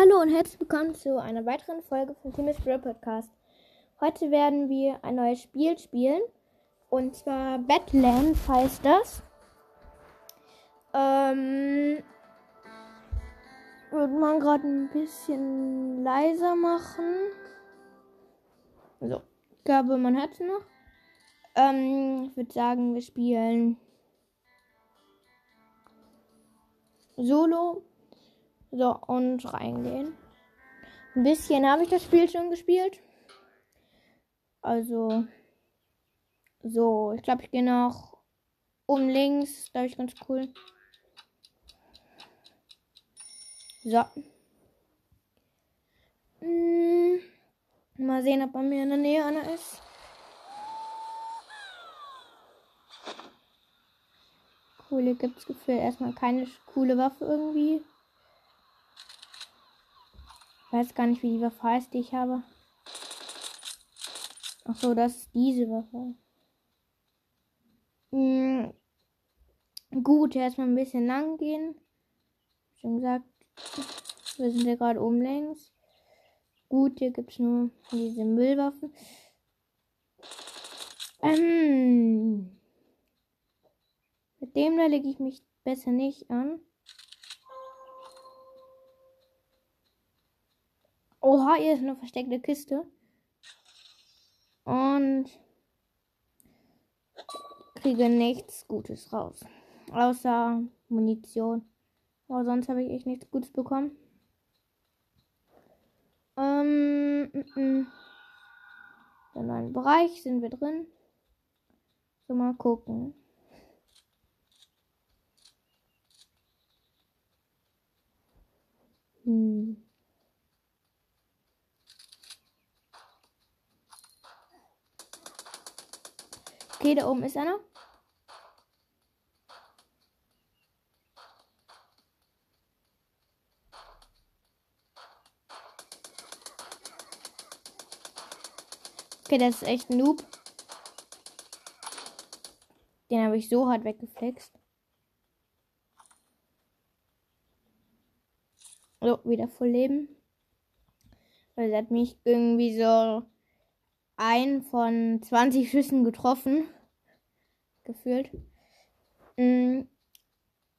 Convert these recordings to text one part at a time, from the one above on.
Hallo und herzlich willkommen zu einer weiteren Folge vom Team Brawl Podcast. Heute werden wir ein neues Spiel spielen. Und zwar Badlands heißt das. Ähm, würde man gerade ein bisschen leiser machen. So, ich glaube, man hat es noch. Ähm, ich würde sagen, wir spielen Solo. So, und reingehen. Ein bisschen habe ich das Spiel schon gespielt. Also, so, ich glaube, ich gehe noch um links. Glaube ich ganz cool. So. Hm. Mal sehen, ob bei mir in der Nähe einer ist. Cool, hier gibt es gefühlt erstmal keine coole Waffe irgendwie. Weiß gar nicht, wie die Waffe heißt, die ich habe. Ach so, das ist diese Waffe. Hm. Gut, erstmal ein bisschen lang gehen. Schon gesagt, wir sind ja gerade oben links. Gut, hier gibt es nur diese Müllwaffen. Ähm, mit dem da lege ich mich besser nicht an. Oha, hier ist eine versteckte Kiste. Und kriege nichts Gutes raus. Außer Munition. Aber sonst habe ich echt nichts Gutes bekommen. Ähm, m -m. Im neuen Bereich sind wir drin. So, mal gucken. Okay, da oben ist einer. Okay, das ist echt ein Noob. Den habe ich so hart weggeflext. So, wieder voll Leben. Weil er hat mich irgendwie so ein von 20 Schüssen getroffen. Gefühlt. Mm,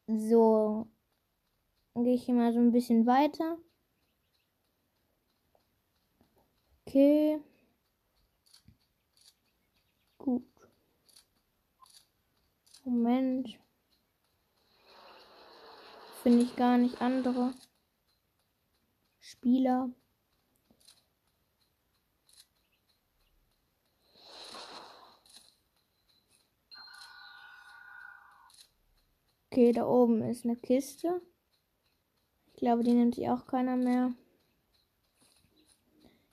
so. Gehe ich hier mal so ein bisschen weiter. Okay. Gut. Moment. Finde ich gar nicht andere Spieler. Okay, da oben ist eine Kiste. Ich glaube, die nimmt sich auch keiner mehr.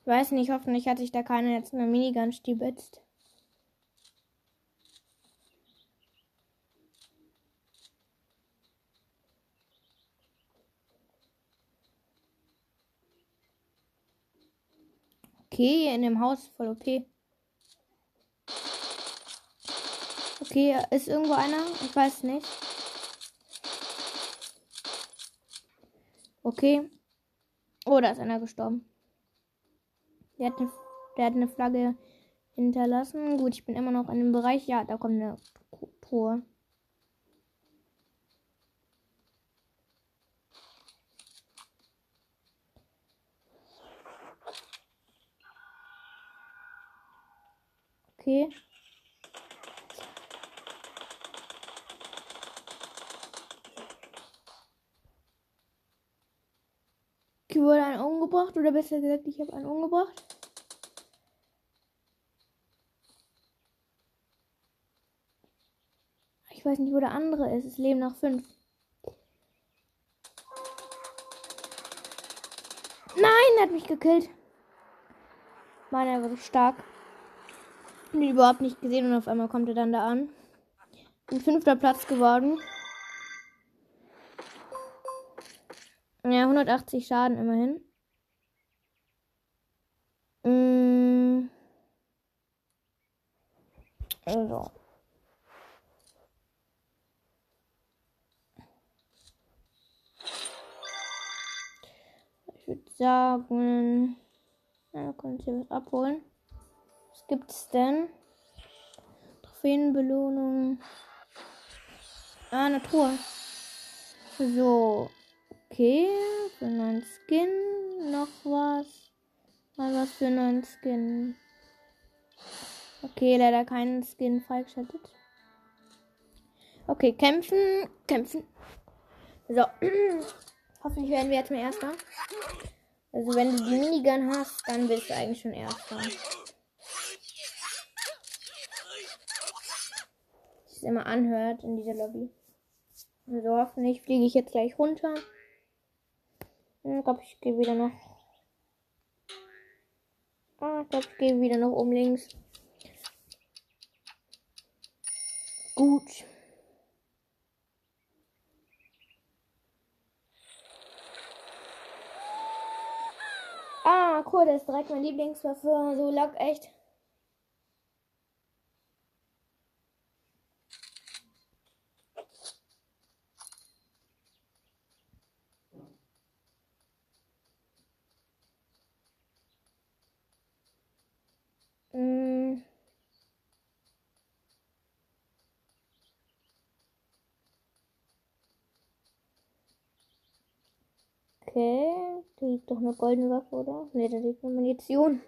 Ich weiß nicht, hoffentlich hat sich da keiner jetzt eine Minigun stibitzt. Okay, in dem Haus voll okay. Okay, ist irgendwo einer? Ich weiß nicht. Okay. Oh, da ist einer gestorben. Der hat eine, der hat eine Flagge hinterlassen. Gut, ich bin immer noch in dem Bereich. Ja, da kommt eine Truhe. Okay. Ich wurde einen umgebracht oder besser gesagt, ich habe einen umgebracht. Ich weiß nicht, wo der andere ist. Es leben noch fünf. Nein, er hat mich gekillt. Mann, er war so stark ihn überhaupt nicht gesehen und auf einmal kommt er dann da an. Ein fünfter Platz geworden. 180 Schaden immerhin. Mm. Also. Ich würde sagen, ja, kann ich hier was abholen. Was gibt's denn? Trophäenbelohnung. Ah, Truhe. So. Okay. Für einen neuen Skin. Noch was. Mal was für einen neuen Skin. Okay, leider keinen Skin freigeschaltet. Okay, kämpfen. Kämpfen. So. Hoffentlich werden wir jetzt mal Erster. Also wenn du die Minigun hast, dann bist du eigentlich schon Erster. es immer anhört in dieser Lobby. Also hoffentlich fliege ich jetzt gleich runter. Ich glaube, ich gehe wieder noch. Ah, ich glaube, ich gehe wieder noch um links. Gut. Ah, cool, das ist direkt mein Lieblingswaffe. So lag echt. Okay. Da liegt doch eine goldene Waffe, oder? Ne, da liegt nur Munition.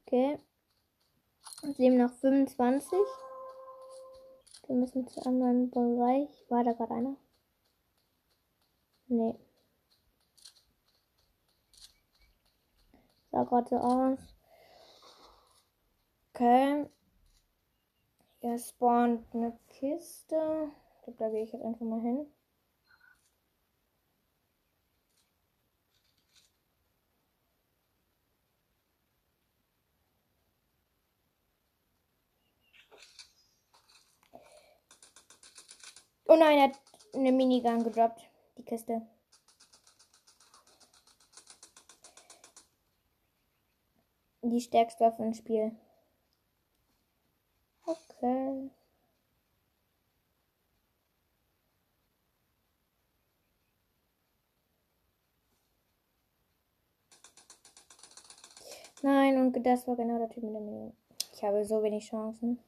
Okay. Sehen nach 25. Wir müssen zu anderen Bereich. War da gerade einer? Nee. Sah gerade so aus. Okay. Hier spawnt eine Kiste. Ich glaube, da gehe ich jetzt einfach mal hin. Oh nein, er hat eine Minigun gedroppt. Die Kiste. Die stärkste Waffe im Spiel. Okay. Nein, und das war genau der Typ mit der Minigun. Ich habe so wenig Chancen.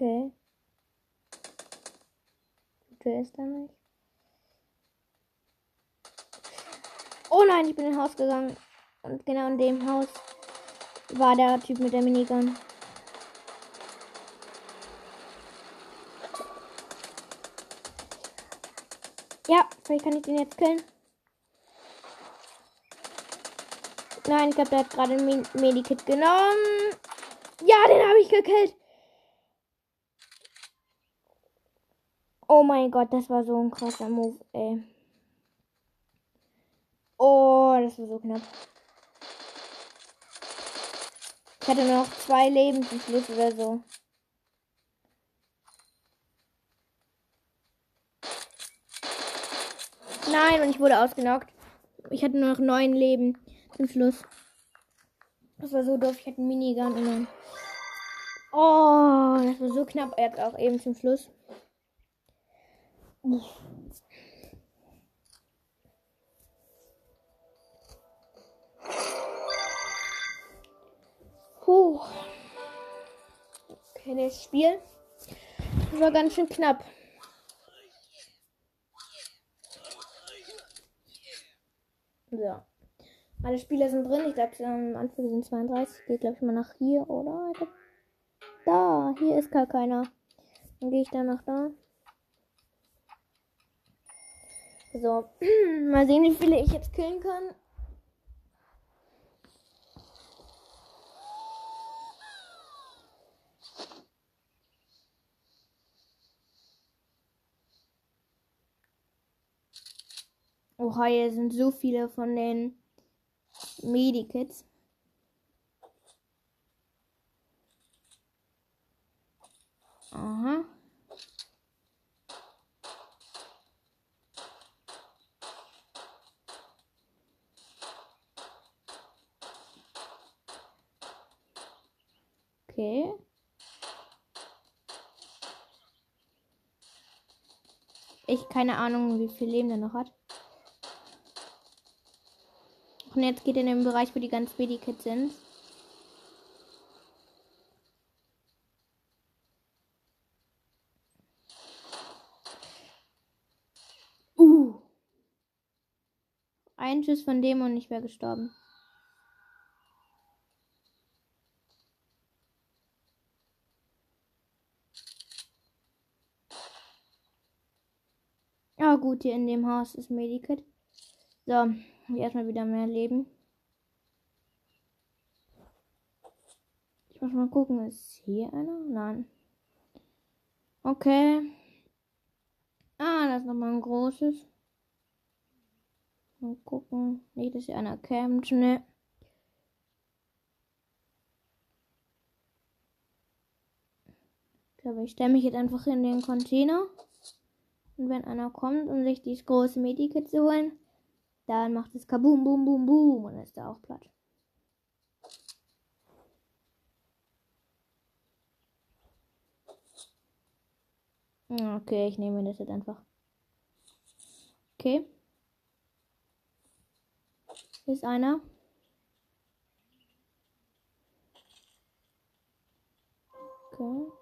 Okay. Wer ist da nicht? Oh nein, ich bin ins Haus gegangen. Und genau in dem Haus war der Typ mit der Minigun. Ja, vielleicht kann ich den jetzt killen. Nein, ich glaube, der hat gerade ein Medikit genommen. Ja, den habe ich gekillt. Oh mein Gott, das war so ein krasser Move, ey. Oh, das war so knapp. Ich hatte noch zwei Leben zum Schluss oder so. Nein, und ich wurde ausgenockt. Ich hatte nur noch neun Leben zum Schluss. Das war so doof. Ich hatte einen Minigun und. Oh, das war so knapp. Er hat auch eben zum Schluss. Puh. Okay, das Spiel das war ganz schön knapp. So. Alle Spieler sind drin. Ich glaube, am Anfang sind 32. Geht, glaube ich, mal nach hier, oder? Da, hier ist gar keiner. Dann gehe ich dann nach da. So, mal sehen, wie viele ich jetzt killen kann. Oha, hier sind so viele von den Medikits. Aha. Okay. Ich keine Ahnung, wie viel Leben der noch hat. Und jetzt geht er in den Bereich, wo die ganz Medikits sind. Uh. Ein Schuss von dem und ich wäre gestorben. Ja, gut, hier in dem Haus ist Medikit. So, erstmal wieder mehr Leben. Ich muss mal gucken, ist hier einer? Nein. Okay. Ah, das ist nochmal ein großes. Mal gucken. Nicht, dass hier einer campt. Ne. Aber ich stelle mich jetzt einfach in den Container. Und wenn einer kommt, um sich dieses große Medikit zu holen, dann macht es kaboom, boom, boom, boom und ist er auch platt. Okay, ich nehme das jetzt einfach. Okay. Ist einer. Okay.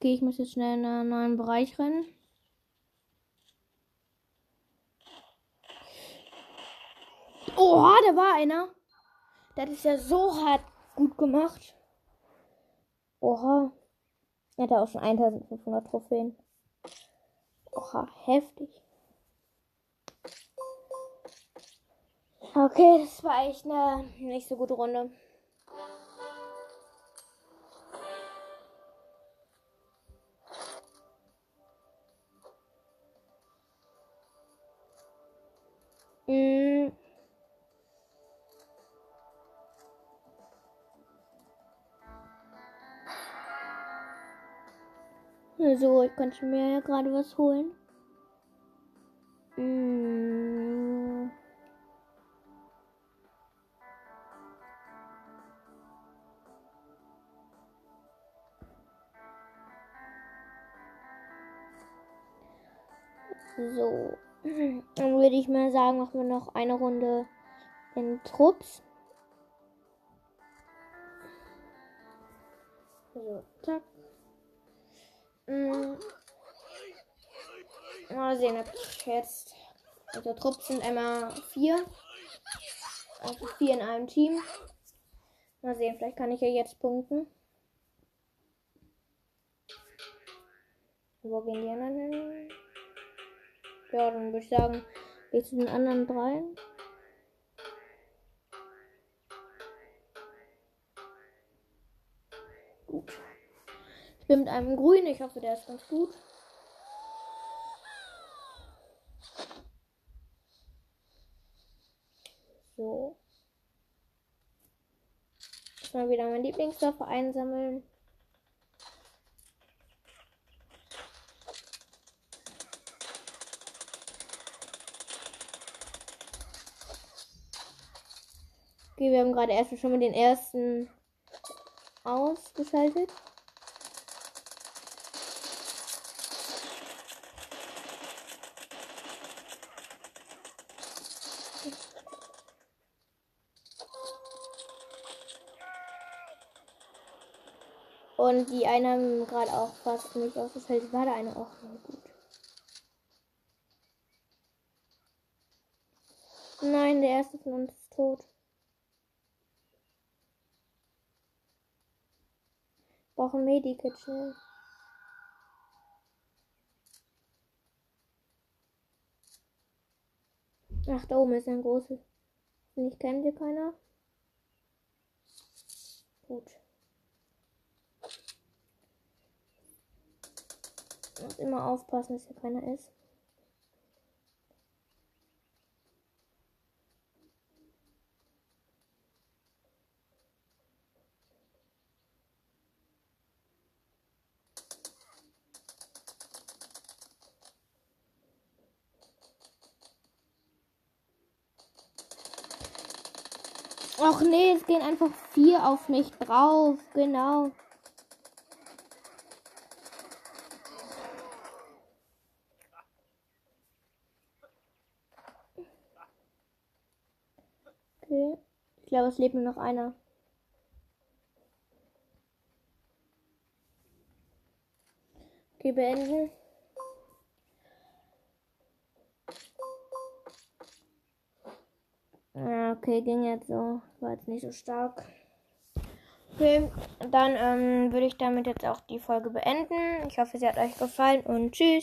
Okay, ich muss jetzt schnell in einen neuen Bereich rennen. Oha, da war einer. Das ist ja so hart gut gemacht. Oha. Er hat auch schon 1500 Trophäen. Oha, heftig. Okay, das war echt eine nicht so gute Runde. Mm. So, ich konnte mir ja gerade was holen. Mm. So. Würde ich mal sagen, machen wir noch eine Runde in Trupps. So, zack. Mm. Mal sehen, ob ich jetzt. Also Trupps sind einmal vier. Also vier in einem Team. Mal sehen, vielleicht kann ich ja jetzt punkten. Wo gehen die anderen hin? Ja, dann würde ich sagen, gehe zu den anderen dreien. Gut. Ich bin mit einem Grün. Ich hoffe, der ist ganz gut. So. Jetzt mal wieder mein Lieblingsdorf einsammeln. Okay, wir haben gerade erst schon mal den ersten ausgeschaltet. Und die einen haben gerade auch fast nicht ausgeschaltet. War da eine auch gut. Nein, der erste von uns ist tot. Brauchen Medikit schnell. Ach, da oben ist ein großes. Nicht kennt ihr keiner? Gut. Muss immer aufpassen, dass hier keiner ist. Och nee, es gehen einfach vier auf mich drauf. Genau. Okay. Ich glaube, es lebt nur noch einer. Okay, beenden. Ja, okay, ging jetzt so. War jetzt nicht so stark. Okay, dann ähm, würde ich damit jetzt auch die Folge beenden. Ich hoffe, sie hat euch gefallen und tschüss.